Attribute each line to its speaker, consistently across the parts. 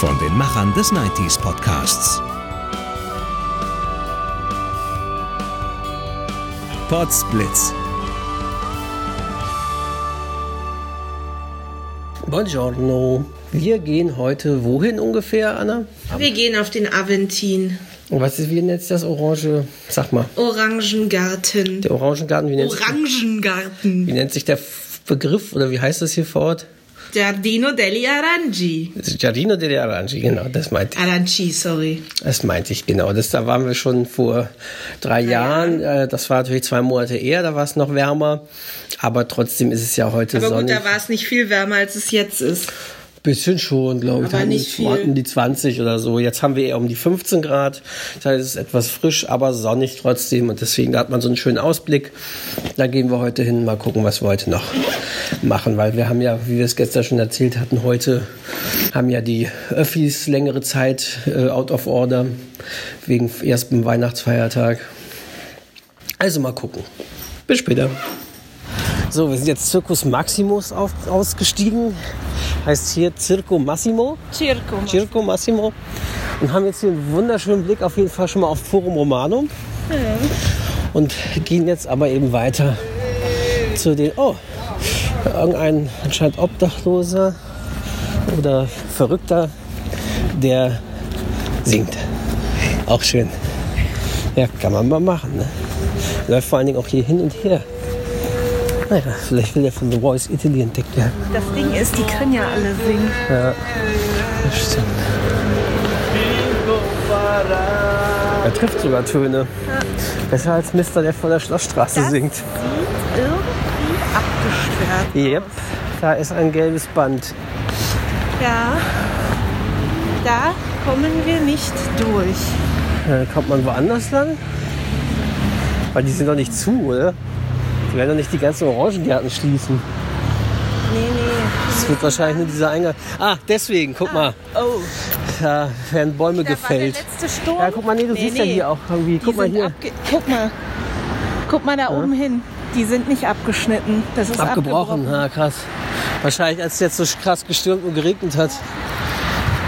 Speaker 1: Von den Machern des 90s Podcasts. Potsblitz.
Speaker 2: Buongiorno. Wir gehen heute wohin ungefähr, Anna?
Speaker 3: Wir gehen auf den Aventin.
Speaker 2: Und was ist, wie nennt sich das Orange? Sag mal.
Speaker 3: Orangengarten.
Speaker 2: Der Orangengarten, wie nennt, sich,
Speaker 3: Orangengarten.
Speaker 2: wie nennt sich der Begriff oder wie heißt das hier vor Ort?
Speaker 3: Giardino degli Aranci.
Speaker 2: Giardino degli Aranci, genau, das meinte ich.
Speaker 3: Aranci, sorry.
Speaker 2: Das meinte ich, genau. Das, da waren wir schon vor drei Jahren. Äh, Das war natürlich zwei Monate eher, da war es noch wärmer. Aber trotzdem ist es ja heute
Speaker 3: Aber gut,
Speaker 2: sonnig.
Speaker 3: da war es nicht viel wärmer, als es jetzt ist.
Speaker 2: Bisschen schon, glaube ich.
Speaker 3: Aber
Speaker 2: hatten
Speaker 3: nicht
Speaker 2: wir
Speaker 3: viel.
Speaker 2: Um die 20 oder so. Jetzt haben wir eher um die 15 Grad. Das heißt, es ist etwas frisch, aber sonnig trotzdem. Und deswegen hat man so einen schönen Ausblick. Da gehen wir heute hin, mal gucken, was wir heute noch machen. Weil wir haben ja, wie wir es gestern schon erzählt hatten, heute haben ja die Öffis längere Zeit äh, out of order. Wegen ersten Weihnachtsfeiertag. Also mal gucken. Bis später. So, wir sind jetzt Circus Maximus auf, ausgestiegen. Heißt hier Circo Massimo.
Speaker 3: Circo.
Speaker 2: Circo Massimo. Und haben jetzt hier einen wunderschönen Blick auf jeden Fall schon mal auf Forum Romanum. Und gehen jetzt aber eben weiter zu den. Oh, irgendein anscheinend Obdachloser oder Verrückter, der singt. Auch schön. Ja, kann man mal machen. Ne? Läuft vor allen Dingen auch hier hin und her. Naja, vielleicht will er von The Voice Italy entdeckt werden.
Speaker 3: Das Ding ist, die können ja alle singen.
Speaker 2: Ja, das stimmt. Er trifft sogar Töne. Besser als Mister, der vor der Schlossstraße
Speaker 3: Das
Speaker 2: singt.
Speaker 3: Irgendwie abgesperrt.
Speaker 2: Yep, da ist ein gelbes Band.
Speaker 3: Ja. Da kommen wir nicht durch.
Speaker 2: Äh, kommt man woanders lang? Weil die sind doch nicht zu, oder? Die werden doch nicht die ganzen Orangengärten schließen.
Speaker 3: Nee, nee.
Speaker 2: Das wird wahrscheinlich nur dieser Eingang. Ah, deswegen, guck mal.
Speaker 3: Oh,
Speaker 2: Da werden Bäume
Speaker 3: da war der
Speaker 2: gefällt.
Speaker 3: letzte Sturm.
Speaker 2: Ja, guck mal, nee, du siehst ja hier auch irgendwie.
Speaker 3: Die
Speaker 2: Guck mal hier.
Speaker 3: Guck mal. Guck mal da oben hin. Die sind nicht abgeschnitten. Das ist
Speaker 2: Abgebrochen,
Speaker 3: abgebrochen.
Speaker 2: ja krass. Wahrscheinlich, als es jetzt so krass gestürmt und geregnet hat.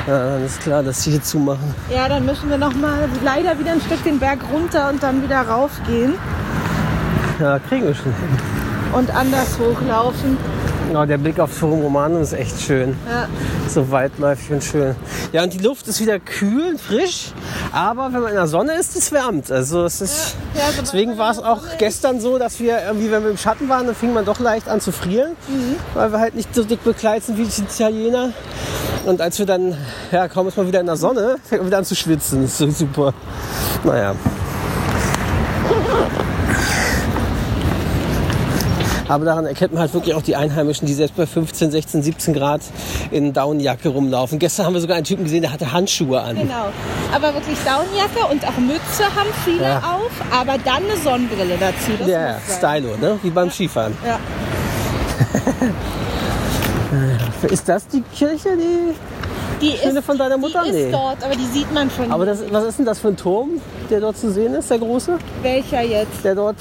Speaker 2: Ja, dann ist klar, dass sie hier zumachen.
Speaker 3: Ja, dann müssen wir noch mal leider wieder ein Stück den Berg runter und dann wieder raufgehen
Speaker 2: Ja, kriegen wir schon
Speaker 3: und anders hochlaufen.
Speaker 2: Ja, der Blick auf Forum Romanum ist echt schön.
Speaker 3: Ja.
Speaker 2: So weitläufig und schön. Ja, und die Luft ist wieder kühl, frisch. Aber wenn man in der Sonne ist, es wärmt. Also es ist.
Speaker 3: Ja, sobald
Speaker 2: Deswegen
Speaker 3: man
Speaker 2: war es auch gestern so, dass wir irgendwie, wenn wir im Schatten waren, dann fing man doch leicht an zu frieren, weil wir halt nicht so dick bekleidet sind wie die Italiener. Und als wir dann, ja, kaum ist man wieder in der Sonne, fängt man wieder an zu schwitzen. Das ist so super. Naja. Aber daran erkennt man halt wirklich auch die Einheimischen, die selbst bei 15, 16, 17 Grad in Downjacke rumlaufen. Gestern haben wir sogar einen Typen gesehen, der hatte Handschuhe an.
Speaker 3: Genau. Aber wirklich Downjacke und auch Mütze haben viele
Speaker 2: Ja.
Speaker 3: auf, aber dann eine Sonnenbrille dazu. Das
Speaker 2: Ja, ja. Stylo, ne? Wie beim Skifahren.
Speaker 3: Ja.
Speaker 2: Ist das die Kirche, die
Speaker 3: Die
Speaker 2: Schöne
Speaker 3: ist,
Speaker 2: von deiner Mutter?
Speaker 3: Die
Speaker 2: Nee.
Speaker 3: ist dort, aber die sieht man von
Speaker 2: Aber das, was ist denn das für ein Turm, der dort zu sehen ist, der große?
Speaker 3: Welcher jetzt?
Speaker 2: Der dort.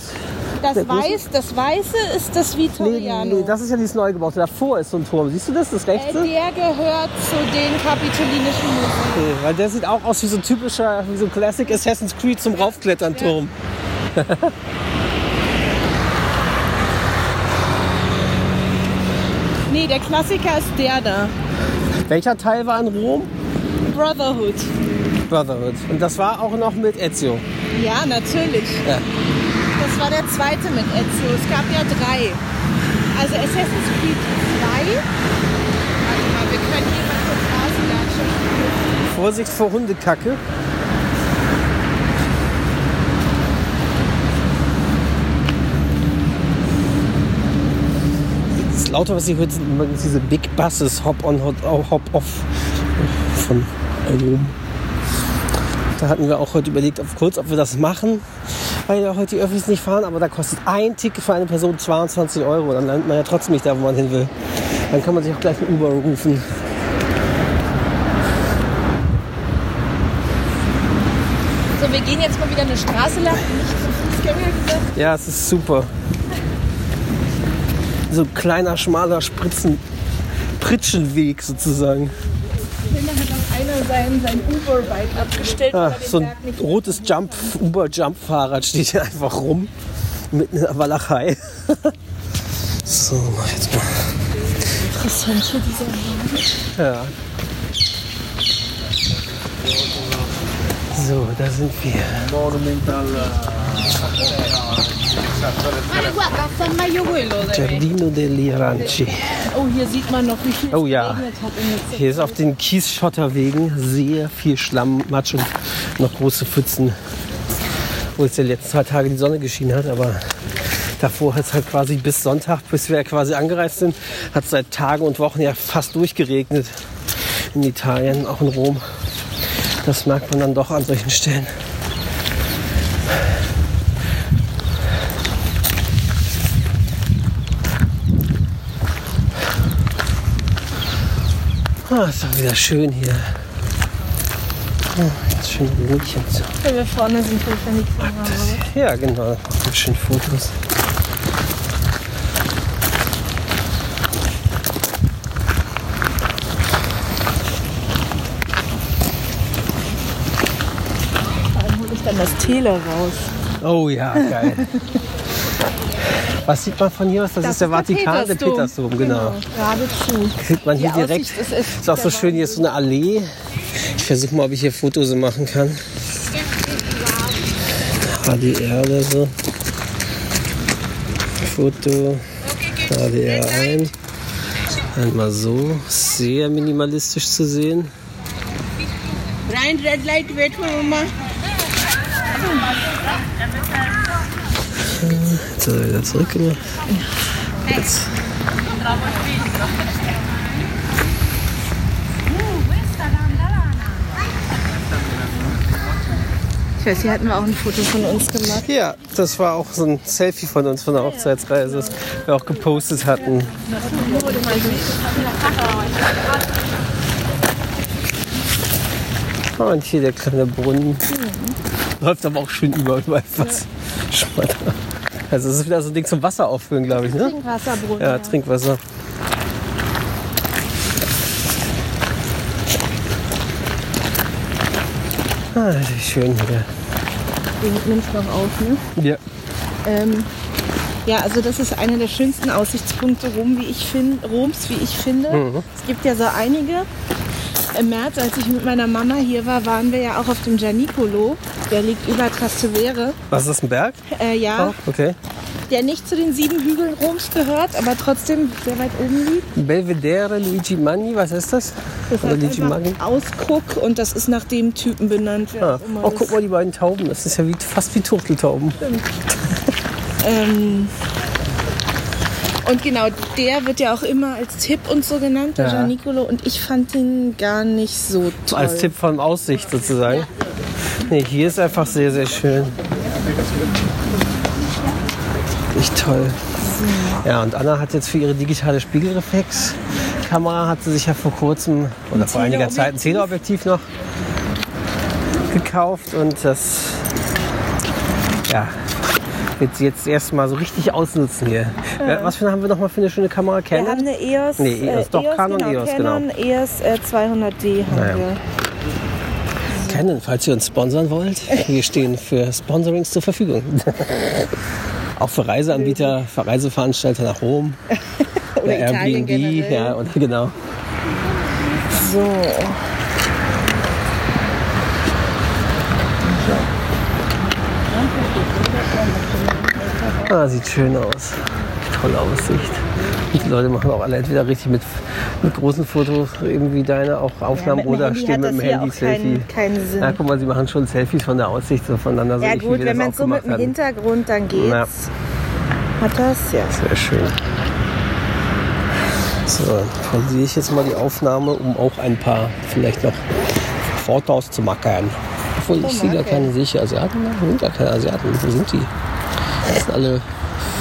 Speaker 3: Das? Weiß, das Weiße ist das
Speaker 2: Nee,
Speaker 3: Vittoriano.
Speaker 2: nee, das ist ja dieses Neugebaute. Davor ist so ein Turm. Siehst du das, das
Speaker 3: äh,
Speaker 2: rechte?
Speaker 3: der gehört zu den kapitolinischen Museen.
Speaker 2: Okay, weil der sieht auch aus wie so ein typischer, wie so ein Classic Assassin's Creed zum Raufklettern-Turm.
Speaker 3: Nee, der Klassiker ist der da.
Speaker 2: Welcher Teil war in Rom?
Speaker 3: Brotherhood.
Speaker 2: Brotherhood. Und das war auch noch mit Ezio.
Speaker 3: Ja, natürlich.
Speaker 2: Ja.
Speaker 3: Das war der zweite mit Ezio. Es gab ja drei. Also Assassin's Creed 2. Warte mal, wir können hier mal kurz rauslatschen.
Speaker 2: Vorsicht vor Hundekacke. Das Laute, was ihr hört, sind übrigens diese Big Buses, Hop on, Hop, oh, von Rom. Da hatten wir auch heute überlegt, auf kurz, ob wir das machen, weil ja heute die Öffis nicht fahren, aber da kostet ein Ticket für eine Person 22 Euro. Dann landet man ja trotzdem nicht da, wo man hin will. Dann kann man sich auch gleich ein Uber rufen.
Speaker 3: So, wir gehen jetzt mal wieder eine Straße lang, nicht gesagt.
Speaker 2: Ja, es ist super. So ein kleiner, schmaler Spritzen, Pritschenweg sozusagen.
Speaker 3: Hat auch einer sein, sein Uber-Bike abgestellt,
Speaker 2: Ah, so ein rotes Jump, Uber-Jump-Fahrrad steht hier einfach rum. Mitten in der Walachei. so, jetzt mal.
Speaker 3: interessant hier dieser
Speaker 2: Ja. So, da sind wir.
Speaker 3: Guarda,
Speaker 2: Giardino degli Aranci.
Speaker 3: Oh, hier sieht man noch, wie viel
Speaker 2: Oh ja. Hier ist auf den Kiesschotterwegen sehr viel Schlamm, Matsch und noch große Pfützen. Wo es ja die letzten zwei Tage die Sonne geschienen hat, aber davor hat es halt quasi bis Sonntag, bis wir quasi angereist sind, hat es seit Tagen und Wochen ja fast durchgeregnet in Italien, auch in Rom. Das merkt man dann doch an solchen Stellen. Ah, ist doch wieder schön hier. Ah, jetzt schön ruhig und so.
Speaker 3: Wenn wir vorne sind, ich dann die Kamera.
Speaker 2: Ja, genau. Machen schön Fotos.
Speaker 3: Vor allem hole ich dann das Tele raus.
Speaker 2: Oh ja, geil. Was sieht man von hier aus? Das, ist der Vatikan, der Petersdom, genau.
Speaker 3: Geradezu.
Speaker 2: Kriegt man hier
Speaker 3: Die
Speaker 2: direkt.
Speaker 3: Aussicht ist
Speaker 2: Ist auch so schön, hier ist so eine Allee. Ich versuche mal, ob ich hier Fotos machen kann. HDR oder so. Foto. HDR ein. Einmal so. Sehr minimalistisch zu sehen.
Speaker 4: Brian, red light, wait for Mama.
Speaker 2: Jetzt er wieder zurückgemacht. Jetzt.
Speaker 3: Ich weiß, hier hatten wir auch ein Foto von uns gemacht.
Speaker 2: Ja, das war auch so ein Selfie von uns von der Hochzeitsreise, das wir auch gepostet hatten. Oh, und hier der kleine Brunnen. Läuft aber auch schön über, überall was. Schmatter. Also es ist wieder so ein Ding zum Wasser auffüllen, glaube ich, ne?
Speaker 3: Wasserbrunnen.
Speaker 2: Ja, Trinkwasser. Ah, wie schön hier.
Speaker 3: Den nimmst du noch auf, ne?
Speaker 2: Ja.
Speaker 3: Ähm, ja, also das ist einer der schönsten Aussichtspunkte Rom, wie ich find, Roms, wie ich finde. Es gibt ja so einige. Im März, als ich mit meiner Mama hier war, waren wir ja auch auf dem Gianicolo. Der liegt über Trastevere.
Speaker 2: Was ist das, ein Berg?
Speaker 3: Äh, ja,
Speaker 2: Auch? Okay.
Speaker 3: der nicht zu den sieben Hügeln Roms gehört, aber trotzdem sehr weit oben liegt.
Speaker 2: Belvedere Luigi Magni, was ist das?
Speaker 3: Das
Speaker 2: Oder Luigi Magni?
Speaker 3: Ausguck und das ist nach dem Typen benannt.
Speaker 2: Ah. Oh, guck mal, die beiden Tauben. Das ist ja wie, fast wie Turteltauben.
Speaker 3: Ähm, und genau, der wird ja auch immer als Tipp und so genannt, der
Speaker 2: Ja.
Speaker 3: Gianicolo. Und ich fand ihn gar nicht so toll.
Speaker 2: Als Tipp von Aussicht sozusagen. Nee, hier ist einfach sehr, sehr schön. Echt toll. Ja, und Anna hat jetzt für ihre digitale Spiegelreflexkamera hat sie sich ja vor kurzem oder vor einiger Zeit ein Teleobjektiv noch gekauft und das ja, wird sie jetzt erstmal so richtig ausnutzen hier. Äh, Was für eine haben wir noch mal für eine schöne Kamera?
Speaker 3: wir
Speaker 2: Canon?
Speaker 3: haben eine EOS,
Speaker 2: Nee, EOS, doch, Canon EOS, genau.
Speaker 3: Canon EOS äh, 200D haben
Speaker 2: Naja.
Speaker 3: wir.
Speaker 2: Canon, falls ihr uns sponsern wollt, wir stehen für Sponsorings zur Verfügung. Auch für Reiseanbieter, für Reiseveranstalter nach Rom,
Speaker 3: Oder
Speaker 2: Airbnb,
Speaker 3: generell.
Speaker 2: ja, und genau.
Speaker 3: So.
Speaker 2: Ah, sieht schön aus. Tolle Aussicht. Die Leute machen auch alle entweder richtig mit, mit großen Fotos, eben wie deine, auch Aufnahmen
Speaker 3: dem
Speaker 2: oder
Speaker 3: Handy
Speaker 2: stehen mit dem Handy
Speaker 3: auch
Speaker 2: Selfie.
Speaker 3: keinen, keinen Sinn.
Speaker 2: Ja, guck mal, sie machen schon Selfies von der Aussicht so voneinander. So
Speaker 3: Ja
Speaker 2: wie
Speaker 3: gut, wenn man so mit dem. Hintergrund, dann geht's.
Speaker 2: Ja.
Speaker 3: Hat das? Ja.
Speaker 2: Sehr schön. So, dann pausiere ich jetzt mal die Aufnahme, um auch ein paar vielleicht noch Fotos zu machen. Obwohl ich sehe gar keine sicher Asiaten. Da sind gar keine Asiaten. Wo sind die? Sind alle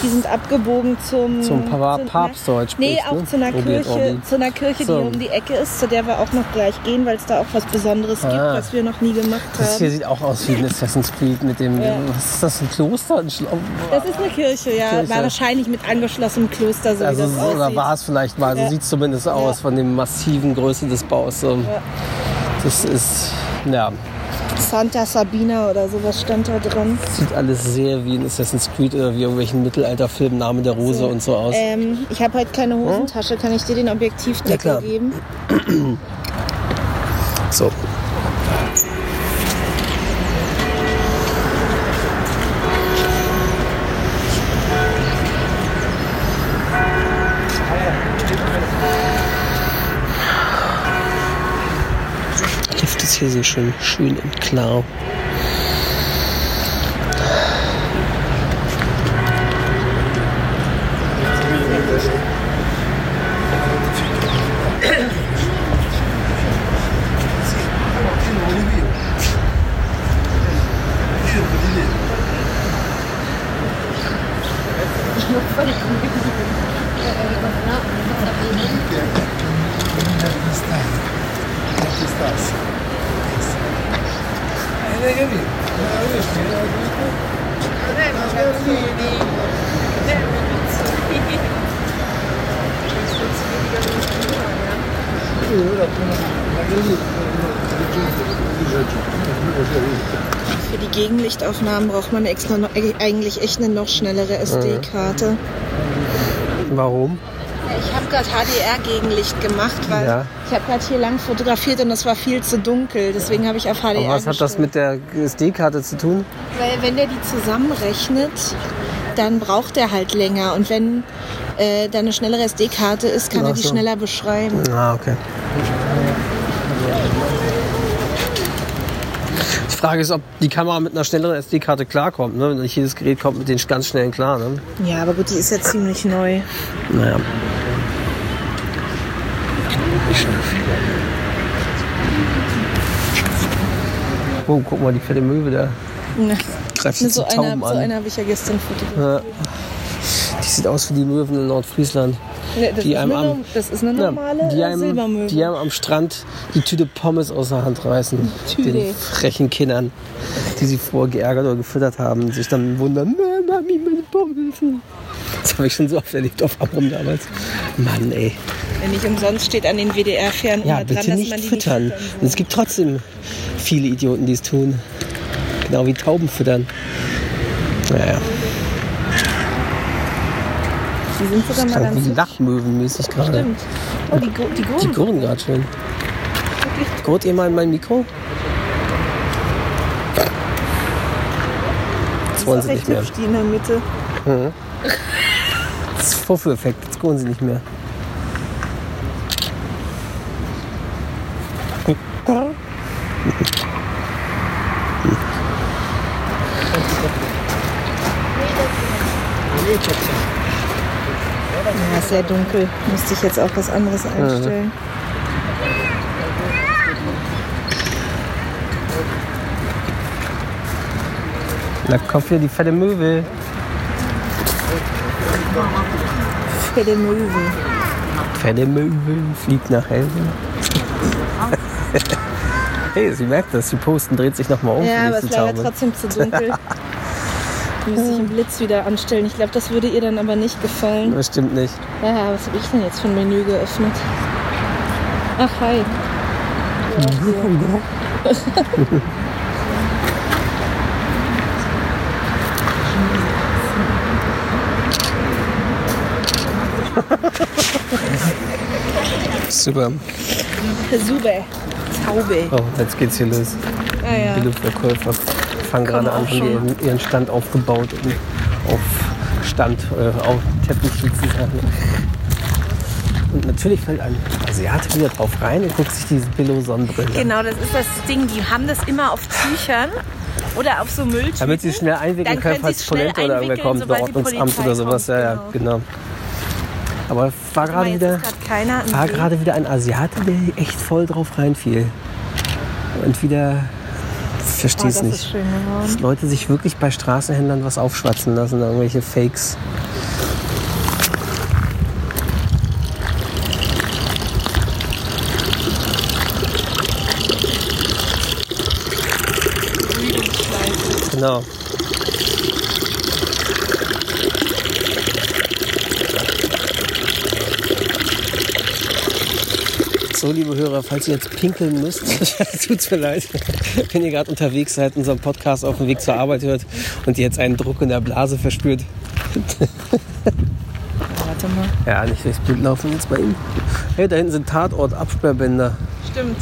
Speaker 3: Die sind abgebogen zum...
Speaker 2: Zum Papstdeutsch
Speaker 3: Nee, auch
Speaker 2: ne?
Speaker 3: zu einer Kirche, zu einer Kirche,
Speaker 2: So.
Speaker 3: die um die Ecke ist, zu der wir auch noch gleich gehen, weil es da auch was Besonderes gibt,
Speaker 2: Ah.
Speaker 3: was wir noch nie gemacht
Speaker 2: Das hier
Speaker 3: haben.
Speaker 2: sieht auch aus wie ein Assassin's Creed mit dem.
Speaker 3: Ja.
Speaker 2: Was ist das? Ein Kloster? Ein Schlo
Speaker 3: Das ist eine Kirche, ja.
Speaker 2: Kirche.
Speaker 3: War wahrscheinlich mit angeschlossenem Kloster, so
Speaker 2: also, oder war es vielleicht mal? So
Speaker 3: Ja.
Speaker 2: sieht es zumindest aus
Speaker 3: Ja.
Speaker 2: von dem massiven Größe des Baus. So. Das ist, ja,
Speaker 3: Santa Sabina oder sowas stand da dran.
Speaker 2: sieht alles sehr wie in Assassin's Creed oder wie irgendwelchen Mittelalterfilmen Name der Rose und so aus.
Speaker 3: Ähm, ich habe heute keine Hosentasche. Kann ich dir den
Speaker 2: Ja,
Speaker 3: Objektivdeckel
Speaker 2: klar.
Speaker 3: geben?
Speaker 2: So. Hier so schön, schön und klar.
Speaker 3: Für die Gegenlichtaufnahmen braucht man extra äh, eigentlich echt eine noch schnellere SD-Karte.
Speaker 2: Warum?
Speaker 3: Ich habe gerade HDR-Gegenlicht gemacht, weil
Speaker 2: Ja.
Speaker 3: ich habe gerade hier lang fotografiert und es war viel zu dunkel. Deswegen habe ich auf HDR
Speaker 2: Aber was hat das mit der SD-Karte zu tun?
Speaker 3: Weil wenn der die zusammenrechnet, dann braucht er halt länger. Und wenn äh, da eine schnellere SD-Karte ist, kann
Speaker 2: Ach
Speaker 3: er die
Speaker 2: so.
Speaker 3: schneller beschreiben.
Speaker 2: Ah, okay. Die Frage ist, ob die Kamera mit einer schnelleren SD-Karte klarkommt. Ne? Nicht jedes Gerät kommt mit den ganz schnellen klar. Ne?
Speaker 3: Ja, aber gut, die ist ja ziemlich neu.
Speaker 2: Naja. Oh, guck mal, die fette Möwe da.
Speaker 3: Ja.
Speaker 2: Greift
Speaker 3: So einer, so
Speaker 2: an.
Speaker 3: einer habe ich ja gestern fotografiert.
Speaker 2: Ja. Sieht aus wie die Möwen in Nordfriesland.
Speaker 3: Nee, das,
Speaker 2: die
Speaker 3: ist
Speaker 2: einem
Speaker 3: eine,
Speaker 2: am-
Speaker 3: das ist eine normale
Speaker 2: die,
Speaker 3: äh,
Speaker 2: einem,
Speaker 3: Silbermöwe.
Speaker 2: die einem am Strand die Tüte Pommes aus der Hand reißen.
Speaker 3: Tüte.
Speaker 2: Den frechen Kindern, die sie vorher geärgert oder gefüttert haben, und sich dann wundern, "Nein, Mami, meine Pommes. Das habe ich schon so oft erlebt auf Amrum damals. Mann, ey.
Speaker 3: Wenn nicht umsonst steht an den WDR-Fernen
Speaker 2: Ja,
Speaker 3: dran, dass
Speaker 2: nicht
Speaker 3: man die
Speaker 2: füttern.
Speaker 3: nicht
Speaker 2: Und
Speaker 3: füttern
Speaker 2: es gibt trotzdem viele Idioten, die es tun. Genau wie Tauben füttern. Naja.
Speaker 3: Die sind sogar mal ganz
Speaker 2: wie Lachmöwenmäßig gerade.
Speaker 3: Stimmt. Oh, die, Gru- die
Speaker 2: Die
Speaker 3: Gurren.
Speaker 2: gurren gerade schön. Gurt ihr mal in mein Mikro? Jetzt wollen sie nicht mehr.
Speaker 3: hübsch, die in der Mitte.
Speaker 2: Das ist Vorführeffekt, jetzt gurren sie nicht mehr.
Speaker 3: Ja, ist sehr dunkel. Müsste ich jetzt auch was anderes einstellen.
Speaker 2: Na, komm hier, die fette Möwe.
Speaker 3: Fette Möwe.
Speaker 2: Fette Möwe fliegt nach Hause. hey, sie merkt das, sie posten, dreht sich nochmal um.
Speaker 3: Ja, aber es
Speaker 2: die
Speaker 3: ist leider trotzdem zu dunkel. Müsste ich einen Blitz wieder anstellen. Ich glaube, das würde ihr dann aber nicht gefallen.
Speaker 2: Das stimmt nicht.
Speaker 3: Ja, was habe ich denn jetzt für ein Menü geöffnet? Ach, hi.
Speaker 2: Super.
Speaker 3: Super. Taube.
Speaker 2: Oh, jetzt geht's hier los.
Speaker 3: Ah, ja.
Speaker 2: Die Luftverkäufer fangen gerade an, haben ihren, ihren Stand aufgebaut und auf Stand, äh, auf Teppich sozusagen. Und natürlich fällt ein Asiate wieder drauf rein und guckt sich diese Billo-Sonnenbrille.
Speaker 3: Genau, das ist das Ding. Die haben das immer auf Tüchern oder auf so Mülltüten.
Speaker 2: Damit sie schnell einwickeln können, falls Polente oder irgendwer kommt, oder Ordnungsamt oder sowas.
Speaker 3: kommt,
Speaker 2: ja, ja, genau. Aber war gerade wieder, war gerade wieder ein Asiate, der echt voll drauf reinfiel. Und wieder, ich verstehe
Speaker 3: Oh,
Speaker 2: es nicht.
Speaker 3: geworden.
Speaker 2: Dass Leute sich wirklich bei Straßenhändlern was aufschwatzen lassen, irgendwelche Fakes. Genau. So, liebe Hörer, falls ihr jetzt pinkeln müsst, tut's mir leid, wenn ihr gerade unterwegs seid, unseren Podcast auf dem Weg zur Arbeit hört und ihr jetzt einen Druck in der Blase verspürt.
Speaker 3: Warte mal.
Speaker 2: Ja, nicht durchs Bild laufen jetzt bei ihm. Hey, da hinten sind Tatort-Absperrbänder.
Speaker 3: Stimmt.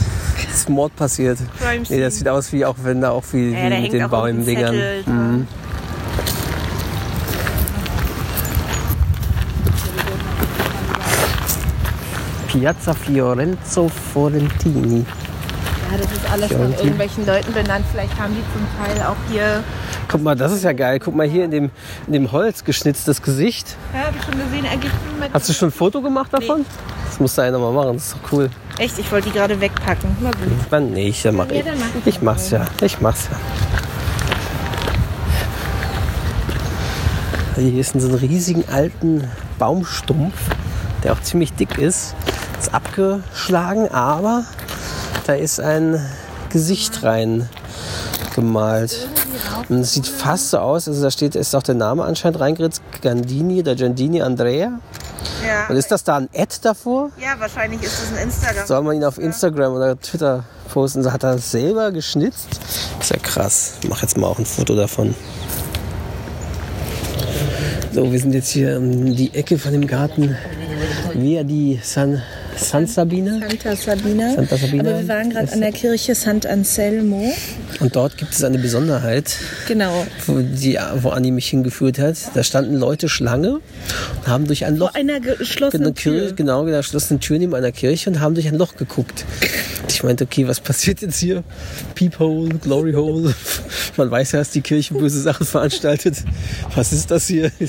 Speaker 2: Ist Mord passiert.
Speaker 3: Crime
Speaker 2: Nee, das sieht aus wie auch wenn da auch wie,
Speaker 3: Ja,
Speaker 2: wie mit den
Speaker 3: dran.
Speaker 2: Mhm. Piazza Fiorenzo Forentini.
Speaker 3: Ja, das ist alles von
Speaker 2: Fiorentin.
Speaker 3: irgendwelchen Leuten benannt. Vielleicht haben die zum Teil auch hier.
Speaker 2: Guck mal, das ist ja geil. Guck mal hier in dem, in dem Holz geschnitztes Gesicht.
Speaker 3: Ja, hab ich schon gesehen. Eigentlich mit
Speaker 2: Hast du schon ein Foto gemacht davon? Das muss da einer mal machen, das ist doch cool.
Speaker 3: Echt, ich wollte die gerade wegpacken. Na gut.
Speaker 2: Wann nicht, dann mach
Speaker 3: Ja,
Speaker 2: ich.
Speaker 3: dann mach ich
Speaker 2: Ich mach's ja, ich mach's ja. Hier ist so einen riesigen alten Baumstumpf, der auch ziemlich dick ist. Ist abgeschlagen, aber da ist ein Gesicht rein gemalt. Und es sieht fast so aus, also da steht, ist auch der Name anscheinend reingeritzt, Gandini oder Giandini Andrea.
Speaker 3: Ja.
Speaker 2: Und ist das da ein Ad davor?
Speaker 3: ja, wahrscheinlich ist das ein Instagram.
Speaker 2: Soll man ihn auf Instagram oder Twitter posten? Hat er das selber geschnitzt? Ist ja krass. Ich mach jetzt mal auch ein Foto davon. So, wir sind jetzt hier um die Ecke von dem Garten Via di San, San Sabina.
Speaker 3: Santa Sabina.
Speaker 2: Santa Sabina.
Speaker 3: Aber wir waren gerade an der Kirche Sant'Anselmo.
Speaker 2: Und dort gibt es eine Besonderheit,
Speaker 3: Genau.
Speaker 2: wo, die, wo Anni mich hingeführt hat. Da standen Leute Schlange und haben durch ein Loch
Speaker 3: Vor einer geschlossenen
Speaker 2: Kirche,
Speaker 3: Tür.
Speaker 2: genau, da geschlossene Tür neben einer Kirche und haben durch ein Loch geguckt. Ich meinte, okay, was passiert jetzt hier? Peephole, Glory Hole. Man weiß ja, dass die Kirche böse Sachen veranstaltet. Was ist das hier?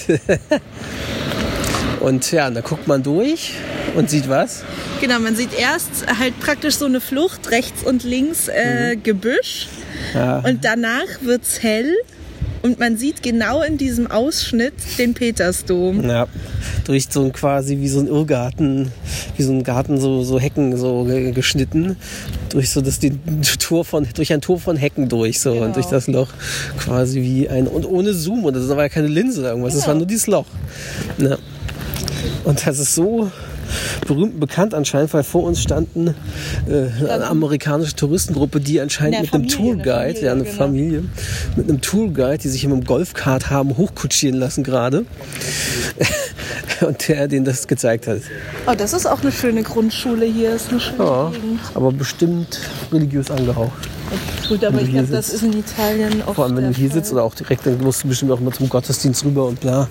Speaker 2: Und ja, da guckt man durch und sieht was?
Speaker 3: Genau, man sieht erst halt praktisch so eine Flucht, rechts und links äh, Gebüsch.
Speaker 2: Ja.
Speaker 3: Und danach wird's hell. Und man sieht genau in diesem Ausschnitt den Petersdom.
Speaker 2: Ja, durch so ein quasi wie so ein Irrgarten, wie so ein Garten, so, so Hecken so ge- geschnitten. Durch so das die Tor von, durch ein Tor von Hecken durch, so und durch das Loch quasi wie ein, und ohne Zoom und das war ja keine Linse oder irgendwas, das war nur dieses Loch. Ja. Und das ist so berühmt und bekannt anscheinend, weil vor uns standen äh, eine amerikanische Touristengruppe, die anscheinend
Speaker 3: Eine
Speaker 2: mit einem
Speaker 3: Familie, eine
Speaker 2: Tourguide,
Speaker 3: Familie,
Speaker 2: ja eine
Speaker 3: genau.
Speaker 2: Familie, mit einem Tourguide, die sich immer im Golfkart haben hochkutschieren lassen gerade. und der denen das gezeigt hat.
Speaker 3: Oh, das ist auch eine schöne Grundschule hier. Ist eine schöne
Speaker 2: Ja,
Speaker 3: Gegend.
Speaker 2: aber bestimmt religiös angehaucht.
Speaker 3: Gut, aber ich glaube, das ist in Italien oft
Speaker 2: Vor allem, wenn du hier
Speaker 3: Fall.
Speaker 2: sitzt oder auch direkt, dann musst du bestimmt auch mal zum Gottesdienst rüber und bla.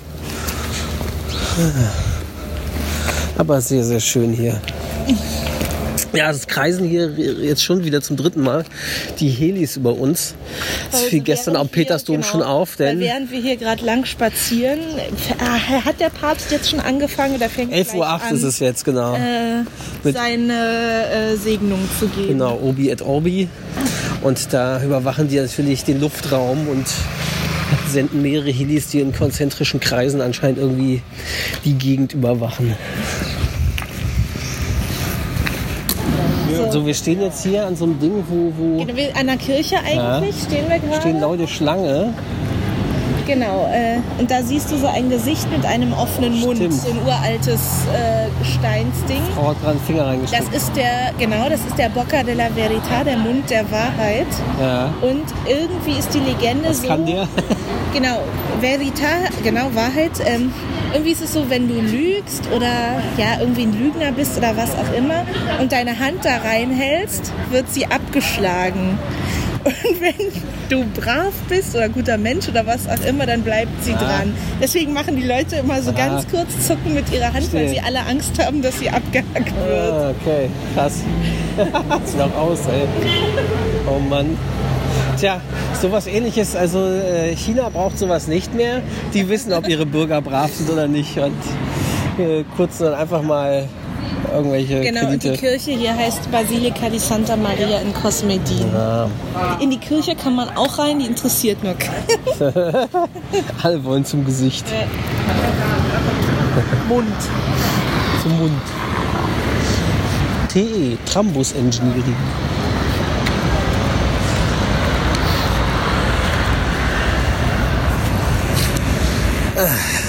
Speaker 2: Aber sehr, sehr schön hier. Ja, es kreisen hier jetzt schon wieder zum dritten Mal die Helis über uns. Das
Speaker 3: Also
Speaker 2: fiel gestern am Petersdom
Speaker 3: wir-
Speaker 2: schon
Speaker 3: genau,
Speaker 2: auf, denn
Speaker 3: während wir hier gerade lang spazieren, äh, hat der Papst jetzt schon angefangen oder fängt
Speaker 2: 11.08 Uhr
Speaker 3: an,
Speaker 2: ist es jetzt, genau.
Speaker 3: Äh, seine äh, Segnung zu geben.
Speaker 2: Genau, Obi et Orbi. Und da überwachen die natürlich den Luftraum und senden mehrere Helis, die in konzentrischen Kreisen anscheinend irgendwie die Gegend überwachen. So, wir stehen jetzt hier an so einem Ding, wo, wo
Speaker 3: Genau, An der Kirche eigentlich stehen wir gerade.
Speaker 2: stehen Leute Schlange.
Speaker 3: Genau, äh, und da siehst du so ein Gesicht mit einem offenen Mund,
Speaker 2: Stimmt.
Speaker 3: so ein uraltes äh, Steinsding.
Speaker 2: Frau hat gerade einen Finger
Speaker 3: Das
Speaker 2: reingesteckt.
Speaker 3: ist der, genau, das ist der Bocca della Verità, der Mund der Wahrheit.
Speaker 2: Ja.
Speaker 3: Und irgendwie ist die Legende
Speaker 2: Was
Speaker 3: so.
Speaker 2: kann der?
Speaker 3: Genau, Verita, genau, Wahrheit. Ähm, irgendwie ist es so, wenn du lügst oder ja, irgendwie ein Lügner bist oder was auch immer und deine Hand da reinhältst, wird sie abgeschlagen. Und wenn du brav bist oder guter Mensch oder was auch immer, dann bleibt sie dran. Deswegen machen die Leute immer so ganz kurz zucken mit ihrer Hand, weil
Speaker 2: Verstehe.
Speaker 3: sie alle Angst haben, dass sie abgehackt wird.
Speaker 2: Ah, okay, krass. Sieht auch aus, ey. Oh Mann. Tja, sowas ähnliches, also äh, China braucht sowas nicht mehr. Die wissen, ob ihre Bürger brav sind oder nicht. Und äh, kurz dann einfach mal irgendwelche
Speaker 3: Genau, und die
Speaker 2: Kredite.
Speaker 3: Kirche hier heißt Basilika di Santa Maria in Cosmedin.
Speaker 2: Ja,
Speaker 3: In die Kirche kann man auch rein, die interessiert nur keinen.
Speaker 2: alle wollen zum Gesicht,
Speaker 3: Mund.
Speaker 2: zum Mund. TE, Trambus Engineering. Ugh.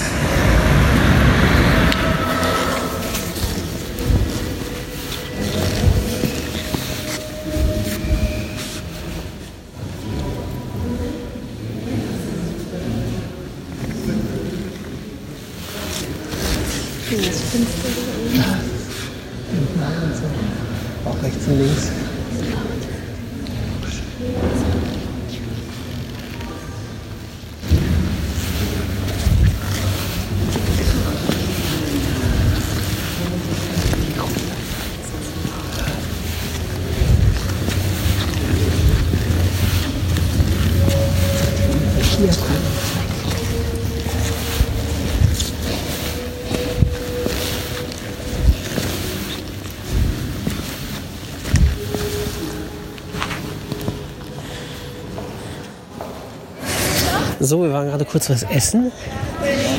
Speaker 2: So, wir waren gerade kurz was essen.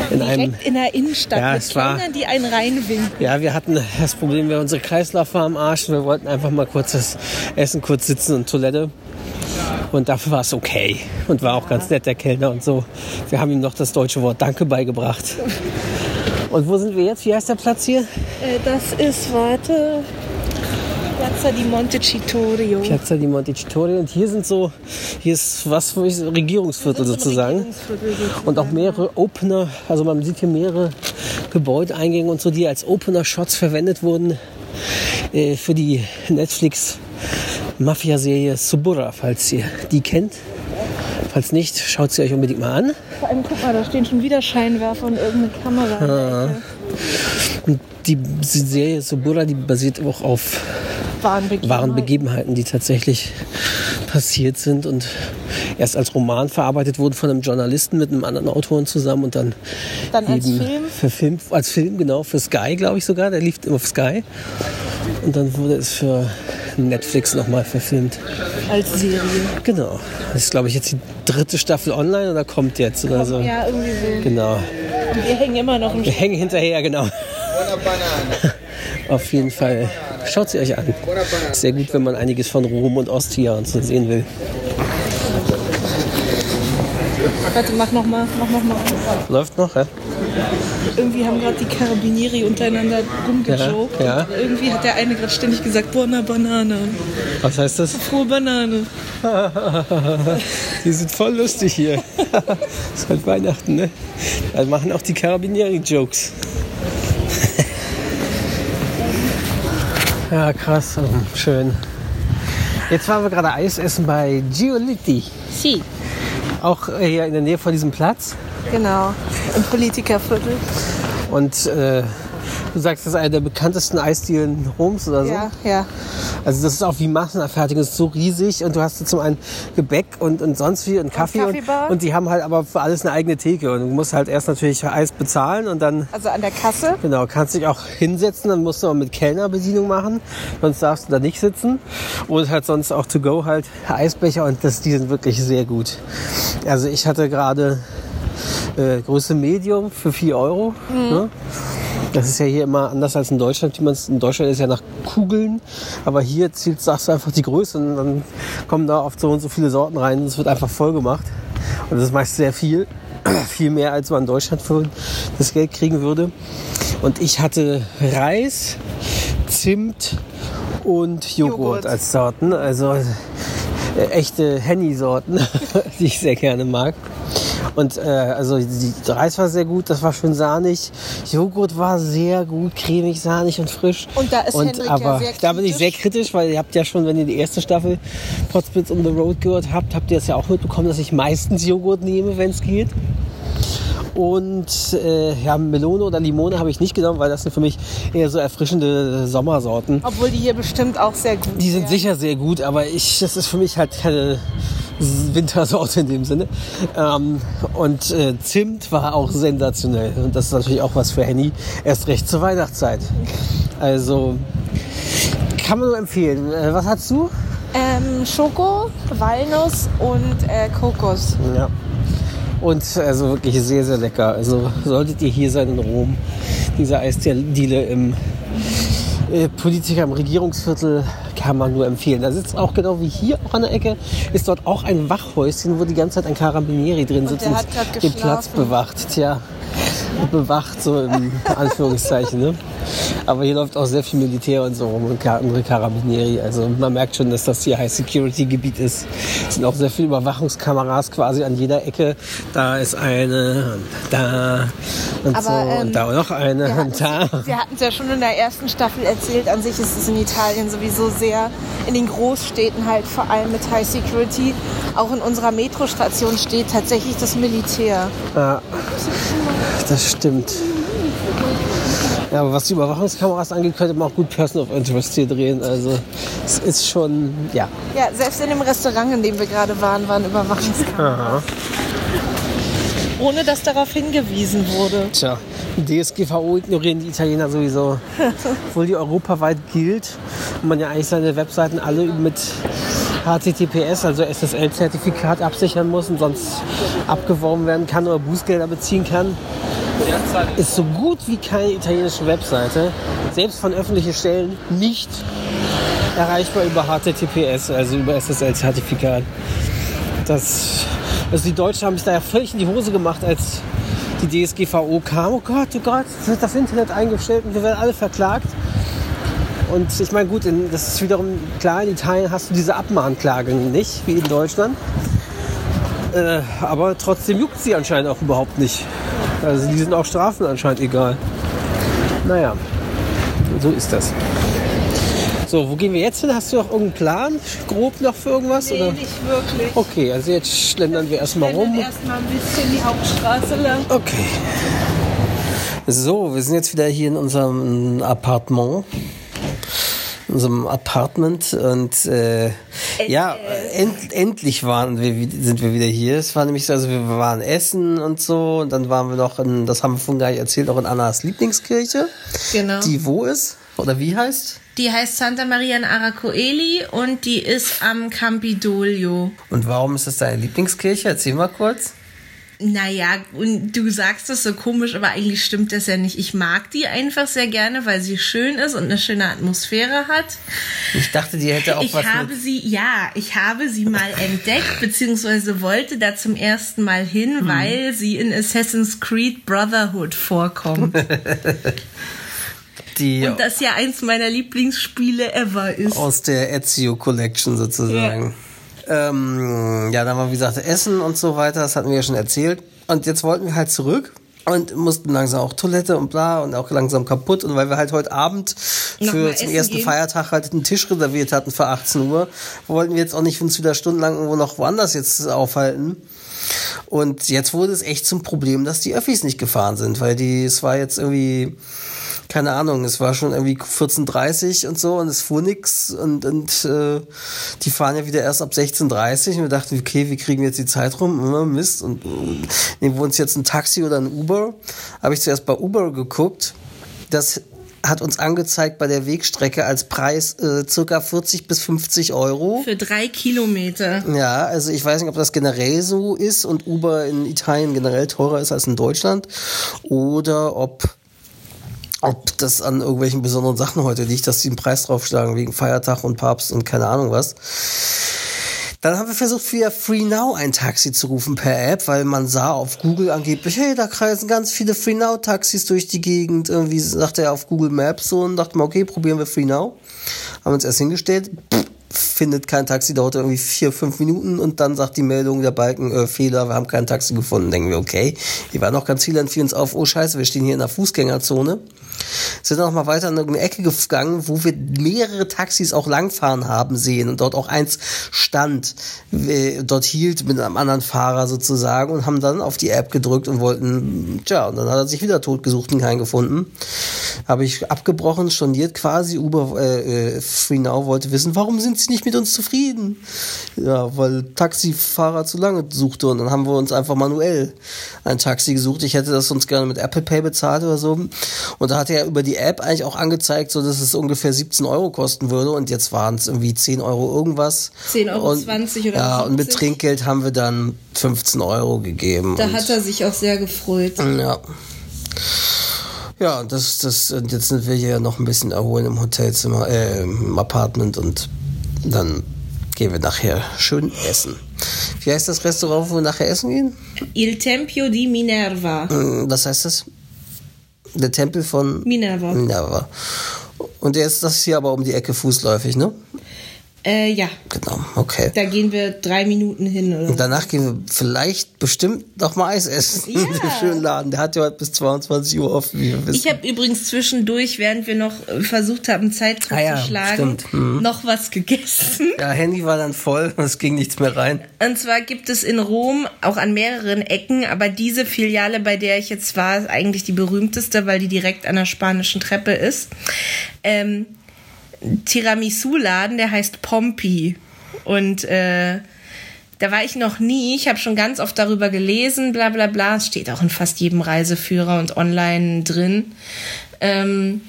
Speaker 2: In einem,
Speaker 3: Direkt in der Innenstadt
Speaker 2: Ja,
Speaker 3: mit
Speaker 2: es war-
Speaker 3: Kellnern, die einen reinwinken.
Speaker 2: ja, wir hatten das Problem, wir unsere Kreislauf war am Arsch. und Wir wollten einfach mal kurz das Essen, kurz sitzen und Toilette. Und dafür war es okay. Und war auch ganz nett, der Kellner und so. Wir haben ihm noch das deutsche Wort Danke beigebracht. Und wo sind wir jetzt? Wie heißt der Platz hier?
Speaker 3: Äh, das ist, warte, Piazza di Montecitorio.
Speaker 2: Piazza di Montecitorio. Und hier sind so, hier ist was für mich Regierungsviertel sozusagen. Und auch mehrere Opener, also man sieht hier mehrere Gebäudeeingänge und so, die als Opener-Shots verwendet wurden äh, für die Netflix-Mafia-Serie Suburra, falls ihr die kennt. Falls nicht, schaut sie euch unbedingt mal an.
Speaker 3: Vor allem, guck mal, da stehen schon wieder Scheinwerfer und irgendeine Kamera.
Speaker 2: Und die Serie Suburra, die basiert auch auf
Speaker 3: Waren Begebenheiten.
Speaker 2: wahren Begebenheiten, die tatsächlich passiert sind und erst als Roman verarbeitet wurden von einem Journalisten mit einem anderen Autoren zusammen und dann,
Speaker 3: Dann als Film?
Speaker 2: verfilmt, als Film genau für Sky, glaube ich sogar, der lief auf Sky und dann wurde es für Netflix nochmal verfilmt.
Speaker 3: Als Serie.
Speaker 2: Genau, das ist glaube ich jetzt die dritte Staffel online oder kommt jetzt oder so.
Speaker 3: Ja, irgendwie so.
Speaker 2: Genau,
Speaker 3: Und wir hängen immer noch im
Speaker 2: wir hängen hinterher, genau. Auf jeden Fall. Schaut sie euch an. Sehr gut, wenn man einiges von Rom und Ostia und so sehen will.
Speaker 3: Warte, mach noch mal, mach noch mal.
Speaker 2: Läuft noch, ja?
Speaker 3: Irgendwie haben gerade die Carabinieri untereinander rumgejoked.
Speaker 2: Ja, ja.
Speaker 3: Irgendwie hat der eine gerade ständig gesagt, Buona Banane.
Speaker 2: Was heißt das?
Speaker 3: Frohe Banane.
Speaker 2: Die sind voll lustig hier. ist halt Weihnachten, ne? Da machen auch die Carabinieri-Jokes. Ja, krass. Schön. Jetzt waren wir gerade Eis essen bei Giolitti.
Speaker 3: Sie.
Speaker 2: Auch hier in der Nähe von diesem Platz.
Speaker 3: Genau. Im Politikerviertel.
Speaker 2: Und äh, du sagst, das ist einer der bekanntesten Eisdielen Roms oder so.
Speaker 3: Ja, ja.
Speaker 2: Also das ist auch wie Massenabfertigung, das ist so riesig und du hast zum einen Gebäck und, und sonst wie und Kaffee und,
Speaker 3: Kaffeebar.
Speaker 2: und die haben halt aber für alles eine eigene Theke und du musst halt erst natürlich Eis bezahlen und dann
Speaker 3: Also an der Kasse.
Speaker 2: genau kannst dich auch hinsetzen, dann musst du auch mit Kellnerbedienung machen, sonst darfst du da nicht sitzen und halt sonst auch to go halt Eisbecher und das die sind wirklich sehr gut. Also ich hatte gerade äh, Größe Medium für 4 Euro. Ne? Das ist ja hier immer anders als in Deutschland. In Deutschland ist ja nach Kugeln, aber hier zielst, sagst du einfach die Größe und dann kommen da oft so und so viele Sorten rein und es wird einfach voll gemacht. Und das ist meist sehr viel, viel mehr als man in Deutschland für das Geld kriegen würde. Und ich hatte Reis, Zimt und Joghurt,
Speaker 3: Joghurt.
Speaker 2: als Sorten. Also äh, echte Henny-Sorten, die ich sehr gerne mag. Und äh, also die der Reis war sehr gut, das war schön sahnig. Joghurt war sehr gut, cremig, sahnig und frisch.
Speaker 3: Und da ist
Speaker 2: und,
Speaker 3: Hendrik ja
Speaker 2: aber
Speaker 3: sehr
Speaker 2: da bin ich sehr
Speaker 3: kritisch.
Speaker 2: kritisch, weil ihr habt ja schon, wenn ihr die erste Staffel Potsblitz on the Road gehört habt, habt ihr es ja auch mitbekommen, dass ich meistens Joghurt nehme, wenn es geht. Und äh, ja, Melone oder Limone habe ich nicht genommen, weil das sind für mich eher so erfrischende Sommersorten.
Speaker 3: Obwohl die hier bestimmt auch sehr gut
Speaker 2: Die sind
Speaker 3: wären.
Speaker 2: sicher sehr gut, aber ich, das ist für mich halt keine Wintersorte in dem Sinne. Ähm, und äh, Zimt war auch sensationell. Und das ist natürlich auch was für Henny, erst recht zur Weihnachtszeit. Also kann man nur empfehlen. Äh, was hast du?
Speaker 3: Ähm, Schoko, Walnuss und äh, Kokos.
Speaker 2: Ja. Und also wirklich sehr, sehr lecker. Also solltet ihr hier sein in Rom, diese Eisdiele im Politiker im Regierungsviertel kann man nur empfehlen. Da sitzt auch genau wie hier auch an der Ecke, ist dort auch ein Wachhäuschen, wo die ganze Zeit ein Carabinieri drin sitzt
Speaker 3: der
Speaker 2: und
Speaker 3: hat grad
Speaker 2: den Platz bewacht. Tja, bewacht so im Anführungszeichen. Ne? Aber hier läuft auch sehr viel Militär und so rum und andere Carabinieri. Also man merkt schon, dass das hier High-Security-Gebiet ist. Es sind auch sehr viele Überwachungskameras quasi an jeder Ecke. Da ist eine und da und
Speaker 3: Aber,
Speaker 2: so
Speaker 3: ähm,
Speaker 2: und da noch eine und da.
Speaker 3: wir hatten es ja schon in der ersten Staffel erzählt. An sich ist es in Italien sowieso sehr, in den Großstädten halt vor allem mit High Security. Auch in unserer Metrostation steht tatsächlich das Militär.
Speaker 2: Ja, das stimmt. Ja, aber was die Überwachungskameras angeht, könnte man auch gut Person of Interest hier drehen. Also es ist schon, ja.
Speaker 3: Ja, selbst in dem Restaurant, in dem wir gerade waren, waren Überwachungskameras. Ohne dass darauf hingewiesen wurde.
Speaker 2: Tja, die DSGVO ignorieren die Italiener sowieso. Obwohl die europaweit gilt und man ja eigentlich seine Webseiten alle mit HTTPS, also SSL-Zertifikat absichern muss und sonst abgeworben werden kann oder Bußgelder beziehen kann, ist so gut wie keine italienische Webseite, selbst von öffentlichen Stellen, nicht erreichbar über HTTPS, also über SSL-Zertifikat. Das, also die Deutschen haben sich da ja völlig in die Hose gemacht, als die DSGVO kam. Oh Gott, oh Gott, jetzt wird das Internet eingestellt und wir werden alle verklagt. Und ich meine, gut, in, das ist wiederum klar, in Italien hast du diese Abmahnklage nicht, wie in Deutschland. Äh, aber trotzdem juckt sie anscheinend auch überhaupt nicht. Also die sind auch Strafen anscheinend egal. Naja, so ist das. So, wo gehen wir jetzt hin? Hast du noch irgendeinen Plan? Grob noch für irgendwas?
Speaker 3: Nee,
Speaker 2: oder?
Speaker 3: nicht wirklich.
Speaker 2: Okay, also jetzt schlendern wir erstmal rum.
Speaker 3: erstmal ein bisschen die Hauptstraße lang.
Speaker 2: Okay. So, wir sind jetzt wieder hier in unserem Appartement. In unserem Apartment und äh, ja, end, endlich waren wir, wi- sind wir wieder hier. Es war nämlich so, also wir waren essen und so und dann waren wir noch in, das haben wir vorhin gar nicht erzählt, auch in Annas Lieblingskirche.
Speaker 3: Genau.
Speaker 2: Die wo ist? Oder wie heißt?
Speaker 3: Die heißt Santa Maria in Aracoeli und die ist am Campidoglio.
Speaker 2: Und warum ist das deine Lieblingskirche? Erzähl mal kurz.
Speaker 3: Naja, und du sagst das so komisch, aber eigentlich stimmt das ja nicht. Ich mag die einfach sehr gerne, weil sie schön ist und eine schöne Atmosphäre hat.
Speaker 2: Ich dachte, die hätte auch
Speaker 3: Ich
Speaker 2: was
Speaker 3: habe
Speaker 2: mit...
Speaker 3: sie, ja, ich habe sie mal entdeckt, beziehungsweise wollte da zum ersten Mal hin,
Speaker 2: Hm.
Speaker 3: weil sie in Assassin's Creed Brotherhood vorkommt.
Speaker 2: Die
Speaker 3: Und das ja eins meiner Lieblingsspiele ever ist.
Speaker 2: aus der Ezio Collection sozusagen. Ähm, ja, dann war wie gesagt Essen und so weiter, das hatten wir ja schon erzählt. Und jetzt wollten wir halt zurück und mussten langsam auch Toilette und bla und auch langsam kaputt. Und weil wir halt heute Abend für zum ersten
Speaker 3: gehen?
Speaker 2: Feiertag halt einen Tisch reserviert hatten für 18 Uhr, wollten wir jetzt auch nicht uns wieder stundenlang irgendwo noch woanders jetzt aufhalten. Und jetzt wurde es echt zum Problem, dass die Öffis nicht gefahren sind, weil die, es war jetzt irgendwie, keine Ahnung, es war schon irgendwie 14.30 und so und es fuhr nix und, und äh, die fahren ja wieder erst ab 16.30 und wir dachten, okay, wie kriegen wir jetzt die Zeit rum? Immer Mist. Und äh, nehmen wir uns jetzt ein Taxi oder ein Uber. Habe ich zuerst bei Uber geguckt. Das hat uns angezeigt bei der Wegstrecke als Preis äh, circa 40 bis 50 Euro.
Speaker 3: Für drei Kilometer.
Speaker 2: Ja, also ich weiß nicht, ob das generell so ist und Uber in Italien generell teurer ist als in Deutschland oder ob ob das an irgendwelchen besonderen Sachen heute liegt, dass die einen Preis draufschlagen wegen Feiertag und Papst und keine Ahnung was. Dann haben wir versucht, via Free Now ein Taxi zu rufen per App, weil man sah auf Google angeblich, hey, da kreisen ganz viele Free Now Taxis durch die Gegend. Irgendwie sagte er auf Google Maps so und dachte mal, okay, probieren wir Free Now. Haben uns erst hingestellt, pff, findet kein Taxi, dauert irgendwie vier, fünf Minuten und dann sagt die Meldung der Balken, äh, Fehler, wir haben kein Taxi gefunden. Denken wir, okay, hier waren noch ganz viele, dann fiel uns auf, oh scheiße, wir stehen hier in der Fußgängerzone.
Speaker 5: Sind dann noch mal weiter in irgendeine Ecke gegangen, wo wir mehrere Taxis auch langfahren haben sehen und dort auch eins stand, äh, dort hielt mit einem anderen Fahrer sozusagen und haben dann auf die App gedrückt und wollten, tja, und dann hat er sich wieder tot gesucht und keinen gefunden. Habe ich abgebrochen, storniert quasi. Uber äh, äh, Free Now wollte wissen, warum sind sie nicht mit uns zufrieden? Ja, weil Taxifahrer zu lange suchte und dann haben wir uns einfach manuell ein Taxi gesucht. Ich hätte das sonst gerne mit Apple Pay bezahlt oder so. Und da hat er über die App eigentlich auch angezeigt, so dass es ungefähr 17 Euro kosten würde und jetzt waren es irgendwie 10 Euro irgendwas.
Speaker 3: 10,20 Euro
Speaker 5: und,
Speaker 3: oder
Speaker 5: Ja, und mit
Speaker 3: 50.
Speaker 5: Trinkgeld haben wir dann 15 Euro gegeben.
Speaker 3: Da hat er sich auch sehr gefreut.
Speaker 5: ja. Ja, das, das, und jetzt sind wir hier noch ein bisschen erholen im Hotelzimmer, äh, im Apartment und dann gehen wir nachher schön essen. Wie heißt das Restaurant, wo wir nachher essen gehen?
Speaker 3: Il Tempio di Minerva.
Speaker 5: Hm, Was heißt das? Der Tempel von
Speaker 3: Minerva.
Speaker 5: Minerva. Und der ist das hier aber um die Ecke fußläufig, ne?
Speaker 3: Äh, ja,
Speaker 5: Genau, okay.
Speaker 3: da gehen wir drei Minuten hin. Oder?
Speaker 5: Und danach gehen wir vielleicht bestimmt noch mal Eis essen.
Speaker 3: Ja.
Speaker 5: In dem schönen Laden. Der hat ja heute bis 22 Uhr offen, wie wir wissen.
Speaker 3: Ich habe übrigens zwischendurch, während wir noch äh, versucht haben, Zeit
Speaker 5: Ah ja,
Speaker 3: zu schlagen.
Speaker 5: Mhm.
Speaker 3: noch was gegessen.
Speaker 5: ja, Handy war dann voll, es ging nichts mehr rein.
Speaker 3: Und zwar gibt es in Rom auch an mehreren Ecken, aber diese Filiale, bei der ich jetzt war, ist eigentlich die berühmteste, weil die direkt an der spanischen Treppe ist. Ähm, Tiramisu-Laden, der heißt Pompi. Und äh, da war ich noch nie. Ich habe schon ganz oft darüber gelesen, bla bla bla. Es steht auch in fast jedem Reiseführer und online drin. Ähm,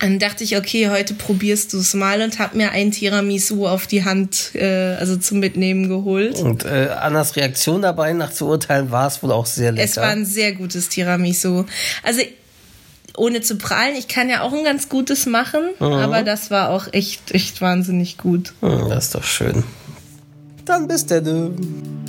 Speaker 3: dann dachte ich, okay, heute probierst du es mal und habe mir ein Tiramisu auf die Hand, äh, also zum Mitnehmen geholt.
Speaker 5: Und äh, Annas Reaktion dabei, nach zu urteilen, war es wohl auch sehr lecker.
Speaker 3: Es war ein sehr gutes Tiramisu. Also ohne zu prahlen, ich kann ja auch ein ganz gutes machen, aber das war auch echt, echt wahnsinnig gut.
Speaker 5: Hm, das ist doch schön. Dann bis denn.